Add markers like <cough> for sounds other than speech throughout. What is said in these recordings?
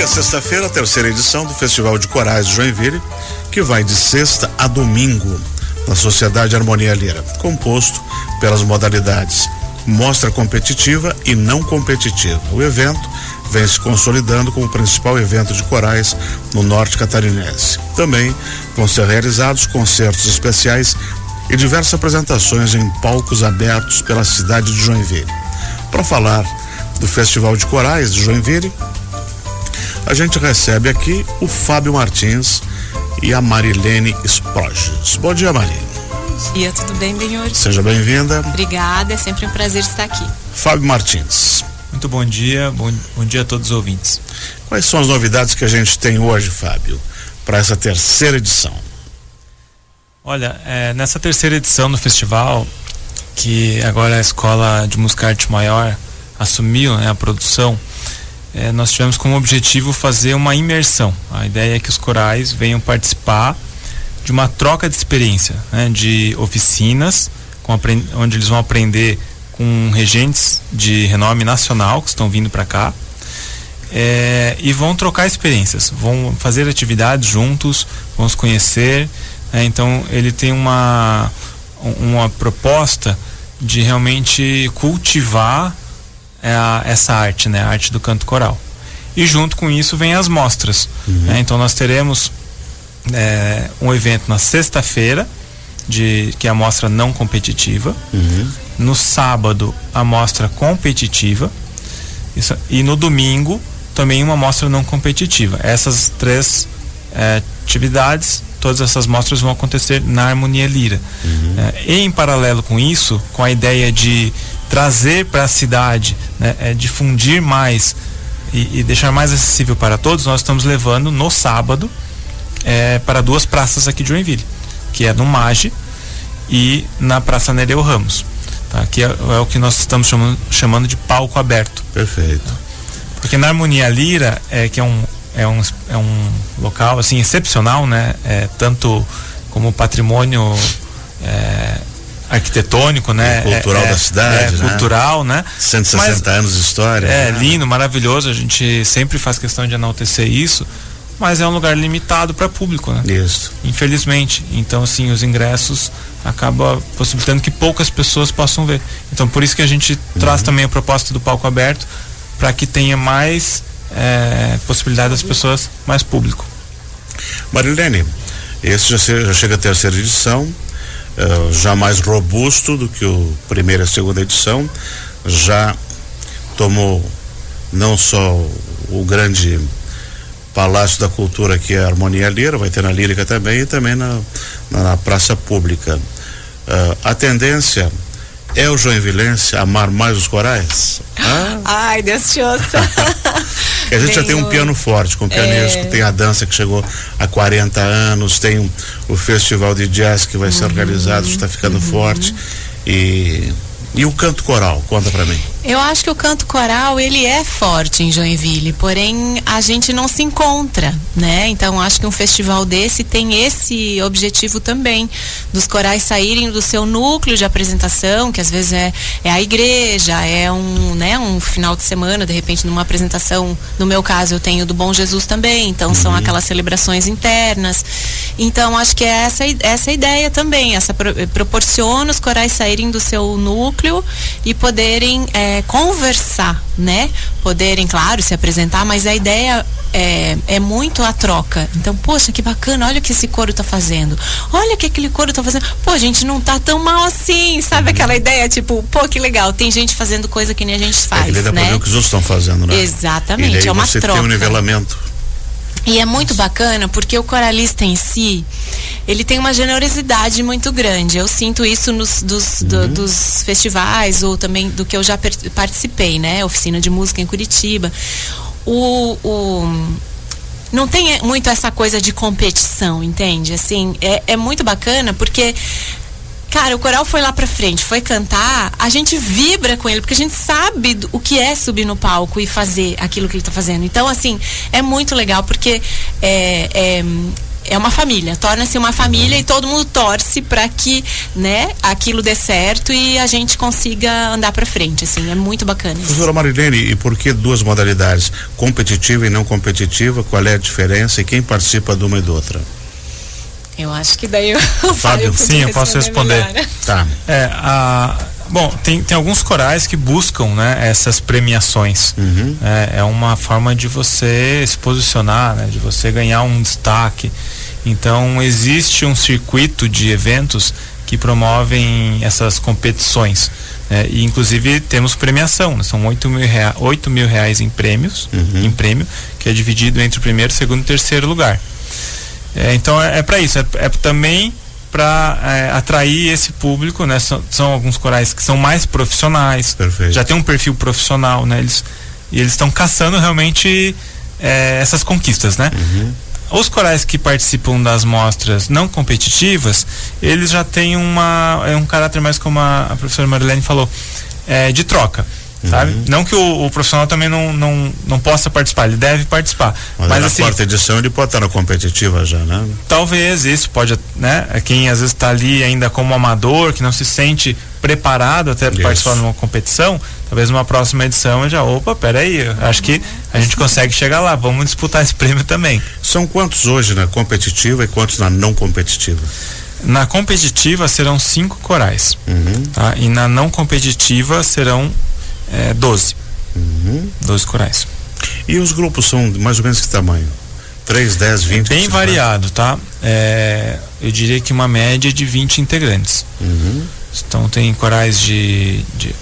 Inicia sexta-feira a terceira edição do Festival de Corais de Joinville, que vai de sexta a domingo na Sociedade Harmonia Lira, composto pelas modalidades mostra competitiva e não competitiva. O evento vem se consolidando como o principal evento de corais no norte catarinense. Também vão ser realizados concertos especiais e diversas apresentações em palcos abertos pela cidade de Joinville. Para falar do Festival de Corais de Joinville, a gente recebe aqui o Fábio Martins e a Marilene Sproges. Bom dia, Marilene. Bom dia, tudo bem, Benhor? Seja bem-vinda. Obrigada, é sempre um prazer estar aqui. Fábio Martins. Muito bom dia, bom, bom dia a todos os ouvintes. Quais são as novidades que a gente tem hoje, Fábio, para essa terceira edição? Olha, é, nessa terceira edição do festival, que agora a Escola de Música Arte Maior assumiu né, a produção, é, nós tivemos como objetivo fazer uma imersão. A ideia é que os corais venham participar de uma troca de experiência, né, de oficinas, onde eles vão aprender com regentes de renome nacional que estão vindo para cá é, e vão trocar experiências, vão fazer atividades juntos, vão se conhecer. Né, então ele tem uma, uma proposta de realmente cultivar a, essa arte, né, a arte do canto coral. E junto com isso vem as mostras. Uhum. Né, então nós teremos é, um evento na sexta-feira, de que é a mostra não competitiva. Uhum. No sábado, a mostra competitiva. Isso, e no domingo, também uma mostra não competitiva. Essas três é, atividades, todas essas mostras vão acontecer na Harmonia Lira. Uhum. É, e em paralelo com isso, com a ideia de trazer para a cidade, né, é, difundir mais e, e deixar mais acessível para todos, nós estamos levando no sábado é, para duas praças aqui de Joinville, que é no Mage e na Praça Nereu Ramos. Tá? Que é, é, o que nós estamos chamando, chamando de palco aberto. Perfeito. Tá? Porque na Harmonia Lira, é, que é um, é, um, é um local assim excepcional, né? É, tanto como patrimônio é, arquitetônico, né? É, cultural é, da cidade, é, né? cultural, né? 160 Mas, anos de história. É, né? lindo, maravilhoso. A gente sempre faz questão de enaltecer isso mas é um lugar limitado para público, né? Isso. Infelizmente. Então, assim, os ingressos acaba possibilitando que poucas pessoas possam ver. Então, por isso que a gente uhum. traz também a proposta do palco aberto para que tenha mais é, possibilidade das pessoas, mais público. Marilene, esse já, já chega a terceira edição, uh, já mais robusto do que o primeira e segunda edição, já tomou não só o grande Palácio da Cultura, que é a Harmonia Lira, vai ter na Lírica também e também na, na, na Praça Pública. Uh, a tendência é o Joinvilense amar mais os corais? Ah? Ai, Deus te ouça. <laughs> a gente já tem um piano forte, com pianista, é... tem a dança que chegou há 40 anos, tem um, o festival de jazz que vai uhum. ser organizado, está ficando uhum. forte. E e o canto coral, conta para mim. Eu acho que o canto coral ele é forte em Joinville, porém a gente não se encontra, né? Então acho que um festival desse tem esse objetivo também dos corais saírem do seu núcleo de apresentação, que às vezes é, é a igreja, é um, né, um final de semana, de repente numa apresentação, no meu caso eu tenho do Bom Jesus também, então uhum. são aquelas celebrações internas. Então acho que é essa essa ideia também, essa proporciona os corais saírem do seu núcleo e poderem é, é, conversar, né? Poderem, claro, se apresentar, mas a ideia é, é muito a troca. Então, poxa, que bacana, olha o que esse coro tá fazendo. Olha o que aquele coro tá fazendo. Pô, a gente não tá tão mal assim, sabe aquela ideia, tipo, pô, que legal, tem gente fazendo coisa que nem a gente faz, é, né? o que os outros estão fazendo, né? Exatamente, é uma você troca. Tem um nivelamento. E é muito bacana porque o coralista em si, ele tem uma generosidade muito grande. Eu sinto isso nos dos, uhum. do, dos festivais ou também do que eu já participei, né? Oficina de música em Curitiba. O, o, não tem muito essa coisa de competição, entende? Assim, é, é muito bacana porque Cara, o coral foi lá pra frente, foi cantar, a gente vibra com ele, porque a gente sabe o que é subir no palco e fazer aquilo que ele tá fazendo. Então, assim, é muito legal, porque é, é é uma família, torna-se uma família e todo mundo torce para que, né, aquilo dê certo e a gente consiga andar para frente, assim, é muito bacana. Isso. Professora Marilene, e por que duas modalidades, competitiva e não competitiva? Qual é a diferença e quem participa de uma e da outra? Eu acho que daí eu, <laughs> Fábio, sim, eu posso responder. Melhor. Tá. É, a Bom, tem, tem alguns corais que buscam né, essas premiações. Uhum. É, é, uma forma de você se posicionar, né, de você ganhar um destaque. Então, existe um circuito de eventos que promovem essas competições. Né, e, inclusive, temos premiação. Né, são 8 mil, rea 8 mil reais em prêmios, uhum. em prêmio, que é dividido entre o primeiro, segundo e terceiro lugar. É, então, é, é para isso. É, é também para é, atrair esse público, né? São, são, alguns corais que são mais profissionais, Perfeito. já tem um perfil profissional, né? Eles, e eles estão caçando realmente é, essas conquistas, né? Uhum. Os corais que participam das mostras não competitivas, eles já têm uma, é um caráter mais como a, a professora Marilene falou, é, de troca sabe? Uhum. Não que o, o, profissional também não, não, não possa participar, ele deve participar. Mas, mas na assim, quarta edição ele pode estar na competitiva já, né? Talvez isso pode, né? É quem às vezes está ali ainda como amador, que não se sente preparado até para participar de uma competição, talvez numa próxima edição já, opa, peraí, acho que a gente consegue chegar lá, vamos disputar esse prêmio também. São quantos hoje na competitiva e quantos na não competitiva? Na competitiva serão cinco corais, uhum. tá? E na não competitiva serão é, 12. Uhum. 12 corais. E os grupos são mais ou menos que tamanho? 3, 10, 20? Bem variado, tá? É, eu diria que uma média de 20 integrantes. Uhum. Então tem corais de, de, de,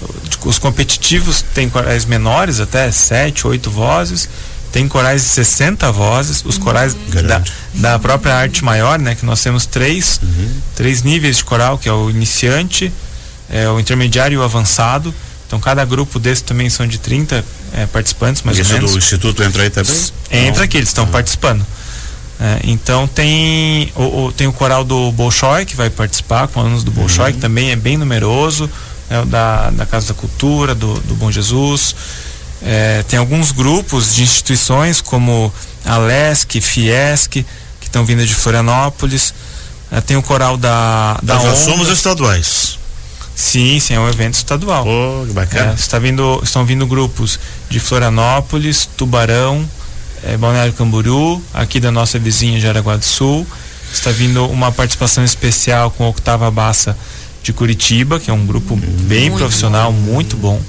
Os competitivos tem corais menores, até 7, 8 vozes. Tem corais de 60 vozes, os corais uhum. da, da própria arte maior, né? Que nós temos três, uhum. três níveis de coral, que é o iniciante, é, o intermediário e o avançado. Então cada grupo desse também são de 30 é, participantes, mais Isso ou menos. do Instituto entra aí também? Entra aqui, eles estão participando. É, então tem o, o, tem o coral do Bolshoi que vai participar com alunos do Bolshoi, uhum. que também é bem numeroso, é o da, da Casa da Cultura, do, do Bom Jesus. É, tem alguns grupos de instituições como a LESC, Fiesc, que estão vindo de Florianópolis. É, tem o coral da, da Nós somos estaduais. Sim, sim, é um evento estadual. Pô, que bacana. É, está vindo, estão vindo grupos de Florianópolis, Tubarão, é, Balneário Camboriú, aqui da nossa vizinha Jaraguá do Sul. Está vindo uma participação especial com a Octava Bassa de Curitiba, que é um grupo bem muito profissional, bom. muito bom.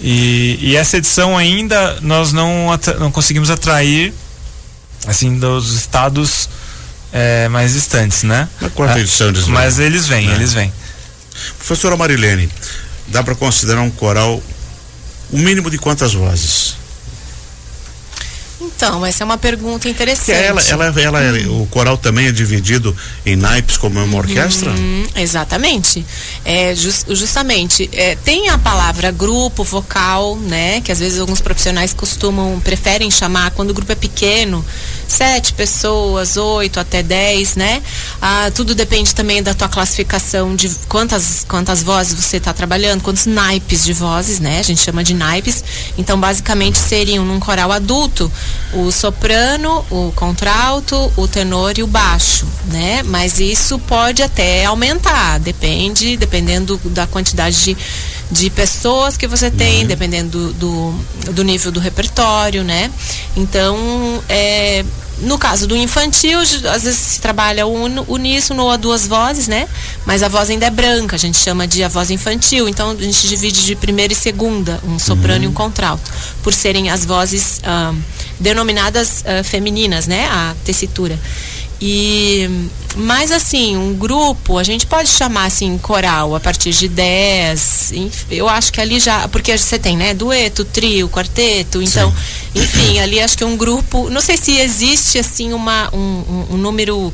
E, e, essa edição ainda nós não, não conseguimos atrair assim dos estados é, mais distantes, né? Na quarta edição eles Mas eles vêm, é. eles vêm. Professora Marilene, dá para considerar um coral o mínimo de quantas vozes? Então, essa é uma pergunta interessante. ela, ela, ela hum. o coral também é dividido em naipes como uma orquestra? Hum, exatamente. É, just, justamente. É, tem a palavra grupo, vocal, né? Que às vezes alguns profissionais costumam, preferem chamar quando o grupo é pequeno, sete pessoas, oito até dez, né? Ah, tudo depende também da tua classificação de quantas, quantas vozes você está trabalhando, quantos naipes de vozes, né? A gente chama de naipes. Então, basicamente, seriam num coral adulto o soprano, o contralto, o tenor e o baixo, né? Mas isso pode até aumentar, depende, dependendo da quantidade de de pessoas que você tem, uhum. dependendo do, do, do, nível do repertório, né? Então, é, no caso do infantil, às vezes se trabalha un, uníssono ou a duas vozes, né? Mas a voz ainda é branca, a gente chama de a voz infantil. Então a gente divide de primeira e segunda, um soprano uhum. e um contralto, por serem as vozes uh, denominadas uh, femininas, né? A tessitura. E mas assim, um grupo, a gente pode chamar assim coral a partir de 10. Eu acho que ali já, porque você tem, né, dueto, trio, quarteto, então, Sim. enfim, ali acho que um grupo, não sei se existe assim uma um, um, um número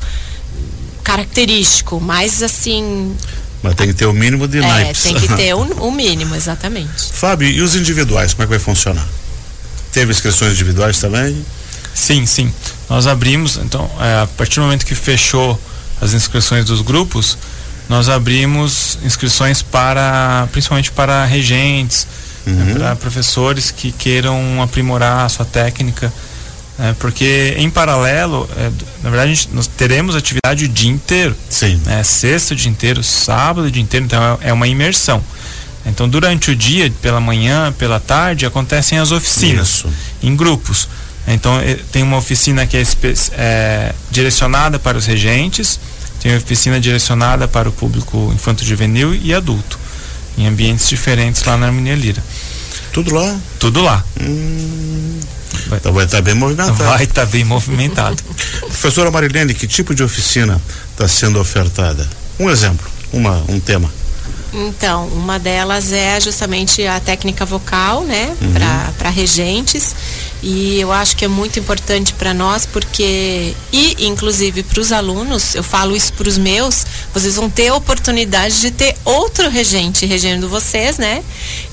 característico, mas assim, mas tem que ter o mínimo de é, naipes. tem que ter <laughs> o, o mínimo, exatamente. Fábio, e os individuais, como é que vai funcionar? Teve inscrições individuais também? Sim, sim. Nós abrimos, então, é, a partir do momento que fechou as inscrições dos grupos, nós abrimos inscrições para, principalmente para regentes, né, uhum. né, para professores que queiram aprimorar a sua técnica Né? Porque em paralelo, é, na verdade, gente, nós teremos atividade o dia inteiro. Sim. Né? Sexta o dia inteiro, sábado o dia inteiro, então é, é uma imersão. Então, durante o dia, pela manhã, pela tarde, acontecem as oficinas Isso. em grupos. Então, eh, tem uma oficina que é, é, direcionada para os regentes, tem oficina direcionada para o público infanto-juvenil e adulto, em ambientes diferentes lá na Harmonia Lira. Tudo lá? Tudo lá. Hum, vai, então vai estar bem movimentado. Vai estar bem movimentado. <laughs> Professora Marilene, que tipo de oficina está sendo ofertada? Um exemplo, uma, um tema. Então, uma delas é justamente a técnica vocal, né, uhum. para regentes. E eu acho que é muito importante para nós porque e inclusive para os alunos, eu falo isso para os meus, vocês vão ter a oportunidade de ter outro regente regendo vocês, né?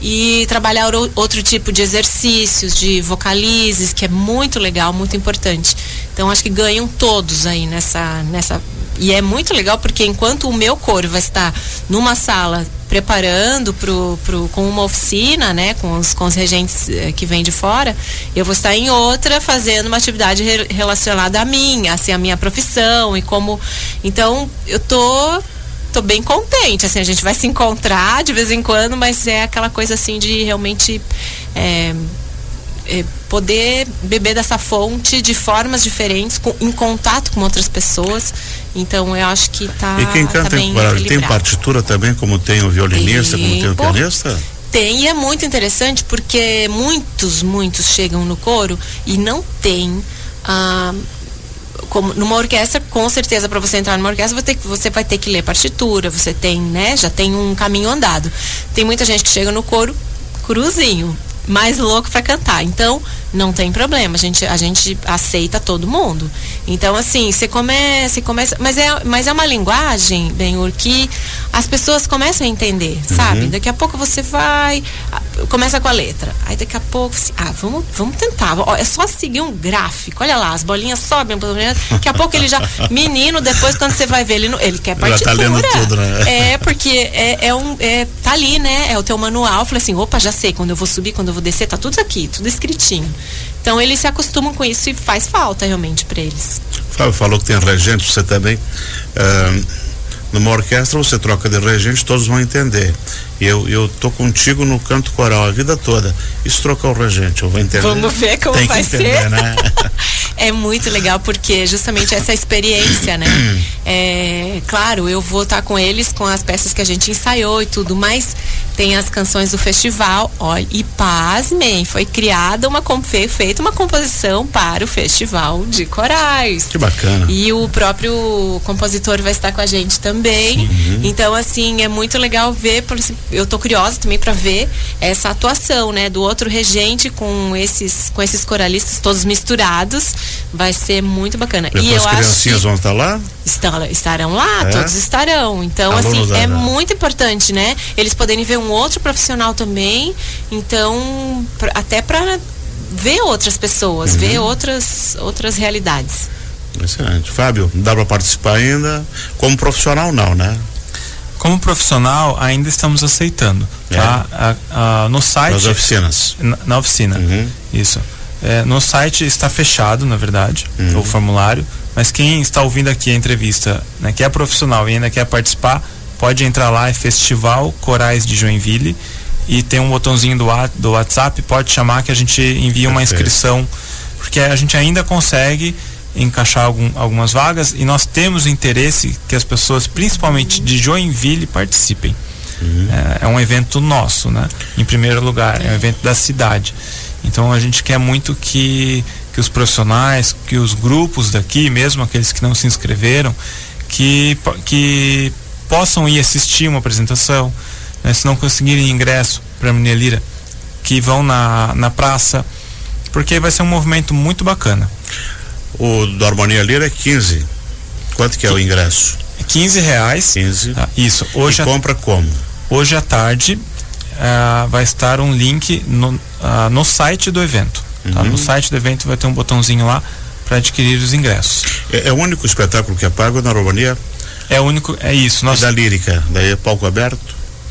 E trabalhar outro tipo de exercícios, de vocalizes, que é muito legal, muito importante. Então acho que ganham todos aí nessa nessa e é muito legal porque enquanto o meu coro vai estar numa sala preparando pro, pro, com uma oficina, né, com os, com os regentes eh, que vêm de fora, eu vou estar em outra fazendo uma atividade re, relacionada a mim, assim, a minha profissão e como. Então, eu tô tô bem contente, assim, a gente vai se encontrar de vez em quando, mas é aquela coisa assim de realmente é, é, poder beber dessa fonte de formas diferentes, com, em contato com outras pessoas. Então eu acho que tá. E quem canta tá em coral, tem partitura também, como tem o violinista, como tem o pianista? Tem, e é muito interessante porque muitos, muitos chegam no coro e não tem. Ah, como numa orquestra, com certeza para você entrar numa orquestra, você, você vai ter que ler partitura, você tem, né, já tem um caminho andado. Tem muita gente que chega no coro cruzinho, mais louco para cantar. Então, não tem problema, a gente, a gente aceita todo mundo. Então, assim, você começa, começa. Mas é, mas é uma linguagem, Benhur, que as pessoas começam a entender, uhum. sabe? Daqui a pouco você vai. Começa com a letra. Aí daqui a pouco, ah, vamos, vamos tentar. Ó, é só seguir um gráfico. Olha lá, as bolinhas sobem, daqui a pouco ele já. <laughs> Menino, depois quando você vai ver, ele, ele quer partitura. Já tá lendo tudo, né? É, porque é, é um. É, tá ali, né? É o teu manual. Falei assim, opa, já sei, quando eu vou subir, quando eu vou descer, tá tudo aqui, tudo escritinho. Então eles se acostumam com isso e faz falta realmente para eles. Fábio falou que tem regente, você também. Uh, numa orquestra você troca de regente, todos vão entender. E eu, eu tô contigo no canto coral a vida toda. Isso trocar o regente, eu vou entender. Vamos ver como tem vai entender, ser. Né? <laughs> é muito legal porque justamente essa experiência, né? <coughs> É, claro, eu vou estar com eles com as peças que a gente ensaiou e tudo, mas tem as canções do festival. Olha, e pasmem, foi criada uma foi feita uma composição para o festival de corais. Que bacana. E o próprio compositor vai estar com a gente também. Uhum. Então, assim, é muito legal ver, eu tô curiosa também para ver essa atuação, né, do outro regente com esses com esses coralistas todos misturados. Vai ser muito bacana. Depois e eu as criancinhas vão estar lá? Estão, estarão lá, é? todos estarão. Então, Alunos assim, é muito importante, né? Eles poderem ver um outro profissional também. Então, pra, até para ver outras pessoas, uhum. ver outras, outras realidades. Excelente. Fábio, dá para participar ainda? Como profissional, não, né? Como profissional, ainda estamos aceitando. É. Tá? A, a, no site. Nas oficinas. Na, na oficina. Uhum. Isso. É, no site está fechado, na verdade, uhum. o formulário. Mas quem está ouvindo aqui a entrevista, né, que é profissional e ainda quer participar, pode entrar lá, é Festival Corais de Joinville e tem um botãozinho do, do WhatsApp, pode chamar que a gente envia uma inscrição, porque a gente ainda consegue encaixar algum, algumas vagas e nós temos interesse que as pessoas, principalmente de Joinville, participem. Uhum. É, é, um evento nosso, né? Em primeiro lugar, é um evento da cidade. Então a gente quer muito que, que os profissionais, que os grupos daqui, mesmo aqueles que não se inscreveram, que, que possam ir assistir uma apresentação, né, se não conseguirem ingresso para a Lira, que vão na, na praça, porque vai ser um movimento muito bacana. O do Harmonia Lira é 15. Quanto que é o ingresso? 15 reais. 15. Ah, isso. Hoje e compra como? Hoje à tarde uh, vai estar um link no, uh, no site do evento. Tá? Uhum. No site do evento vai ter um botãozinho lá para adquirir os ingressos. É, é, o único espetáculo que é pago na Harmonia? É único, é isso. Nós... E da lírica, daí é palco aberto?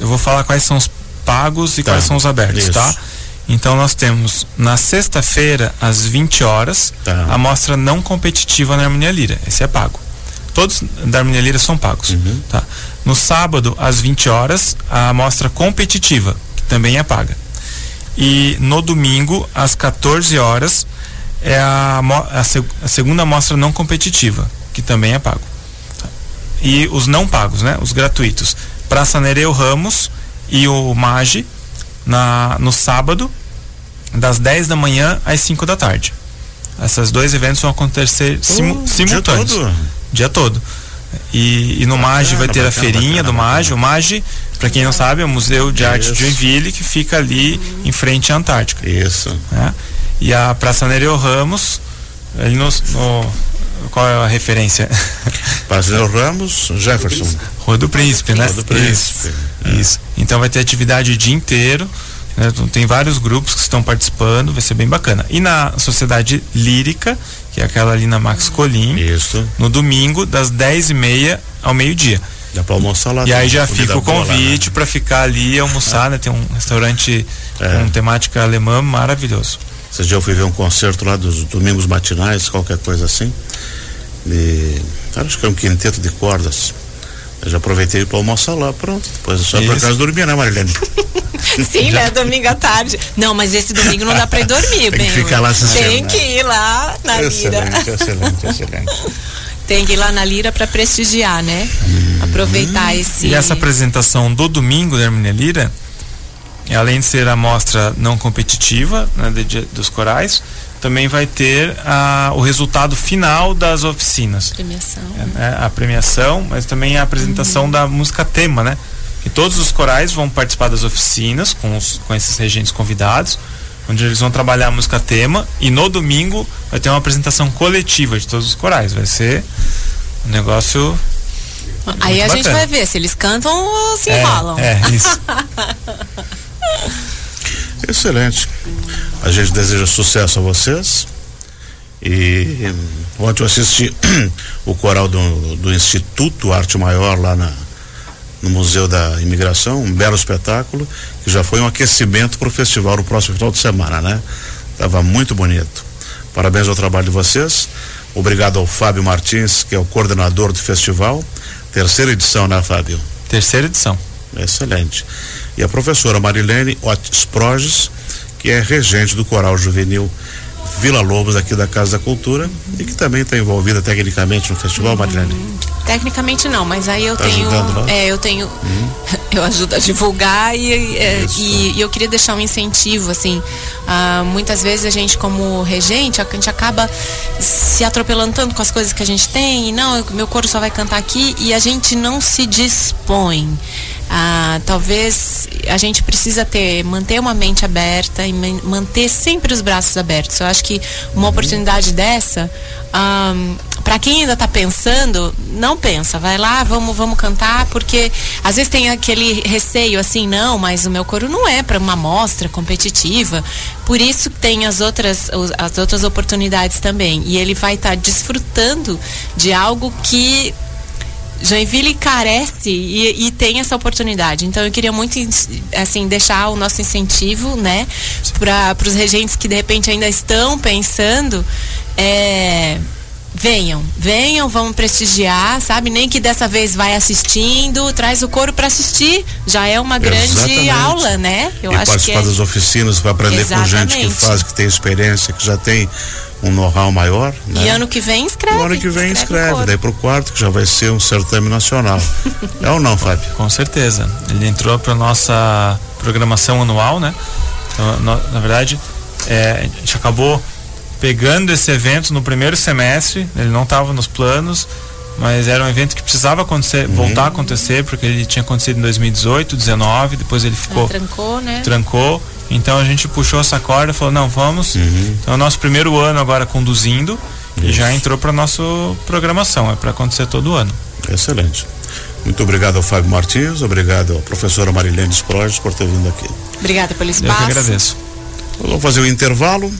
Eu vou falar quais são os pagos e tá. quais são os abertos, tá? isso. tá? Então nós temos na sexta-feira, às 20 horas, Tá. a mostra não competitiva na Harmonia Lira. Esse é pago. Todos da Harmonia Lira são pagos. Uhum. Tá? No sábado, às 20 horas, a mostra competitiva, que também é paga. E no domingo, às 14 horas, é a, a a segunda mostra não competitiva, que também é pago. E os não pagos, né? Os gratuitos. Praça Nereu Ramos e o Mage na, no sábado, das 10 da manhã às 5 da tarde. Esses dois eventos vão acontecer simu- dia simultâneos. todo? Dia todo. E, e no MAGE vai ter a bacana, feirinha bacana, do MAGE. O MAGE, para quem não sabe, é o Museu de Arte de Isso. Joinville, que fica ali em frente à Antártica. Isso. né? E a Praça Nereu Ramos, ali no, no- Qual é a referência? <laughs> Prazer Ramos, Jefferson. Rua do Príncipe, né? Rua do Príncipe. Isso. Isso. Então vai ter atividade o dia inteiro. né? Então, Tem vários grupos que estão participando, vai ser bem bacana. E na Sociedade Lírica, que é aquela ali na Max Colim, Isso. no domingo, das 10h30 ao meio-dia. Dá pra almoçar lá. E aí já fica o né? convite para ficar ali e almoçar, né? Tem um restaurante É. com temática alemã maravilhoso. Esse dia eu fui ver um concerto lá dos domingos matinais, qualquer coisa assim. E acho que é um quinteto de cordas. Eu já aproveitei para almoçar lá, pronto. Depois é só para casa dormir, né, Marilene? <laughs> Sim, né? Domingo à tarde. Não, mas esse domingo não dá pra ir dormir, Tem que bem. ficar lá assistindo, Tem né? que ir lá na Lira. excelente, excelente, excelente. <laughs> Tem que ir lá na Lira pra prestigiar, né? Aproveitar esse. E essa apresentação do domingo da Hermínia Lira, além de ser a mostra não competitiva né, de- de- dos corais, também vai ter a, o resultado final das oficinas. Premiação. É, né, a premiação, mas também a apresentação da música tema, né? Que todos os corais vão participar das oficinas com, os, com esses regentes convidados, onde eles vão trabalhar a música tema e no domingo vai ter uma apresentação coletiva de todos os corais. Vai ser um negócio. Aí a Muito gente bacana. vai ver se eles cantam ou se É, enrolam. é, isso. <laughs> Excelente. A gente deseja sucesso a vocês. E ontem eu assisti o coral do, do Instituto Arte Maior lá na, no Museu da Imigração, um belo espetáculo, que já foi um aquecimento para o festival no próximo final de semana, né? Tava muito bonito. Parabéns ao trabalho de vocês. Obrigado ao Fábio Martins, que é o coordenador do festival. Terceira edição, né, Fábio? Terceira edição. Excelente. E a professora Marilene Otis Proges, que é regente do Coral Juvenil Vila Lobos, aqui da Casa da Cultura, e que também está envolvida tecnicamente no festival, Marilene. Tecnicamente não, mas aí eu Tá tenho. ajudando. É, eu tenho. <laughs> eu ajudo a divulgar e, Isso. e, e eu queria deixar um incentivo, assim. ah, muitas vezes a gente, como regente, a gente acaba se atropelando tanto com as coisas que a gente tem, e não, eu- meu coro só vai cantar aqui, e a gente não se dispõe. Ah, talvez a gente precisa ter, manter uma mente aberta e man- manter sempre os braços abertos. Eu acho que uma oportunidade dessa, para quem ainda está pensando, não pensa, vai lá, vamos, vamos cantar, porque às vezes tem aquele receio assim, não, mas o meu coro não é para uma mostra competitiva. Por isso tem as outras, as outras oportunidades também. E ele vai estar desfrutando de algo que Joinville carece e, e tem essa oportunidade. Então eu queria muito assim deixar o nosso incentivo, né, para os regentes que de repente ainda estão pensando, é, venham, venham, vamos prestigiar, sabe? Nem que dessa vez vai assistindo, traz o coro para assistir, já é uma grande Exatamente. aula, né? Eu e acho que participar é, das oficinas, vai aprender com gente que Exatamente. faz, que tem experiência, que já tem um know-how maior. Né? E ano que vem escreve. E ano que vem o escreve, coro. daí pro quarto, que já vai ser um certame nacional. é ou não, Fábio? Com certeza. Ele entrou para nossa programação anual, né? Então, no- na verdade, é, a gente acabou pegando esse evento no primeiro semestre. Ele não estava nos planos, mas era um evento que precisava acontecer, voltar a acontecer, porque ele tinha acontecido em 2018, 2019, depois ele ficou Ah, trancou, né? trancou. Então a gente puxou essa corda e falou, não, vamos. Então é o nosso primeiro ano agora conduzindo e já entrou para nossa programação, é para acontecer todo ano. Excelente. Muito obrigado ao Fábio Martins, obrigado à professora Marilene Sproges por ter vindo aqui. Obrigada pelo Eu espaço. que agradeço. Vamos fazer um intervalo.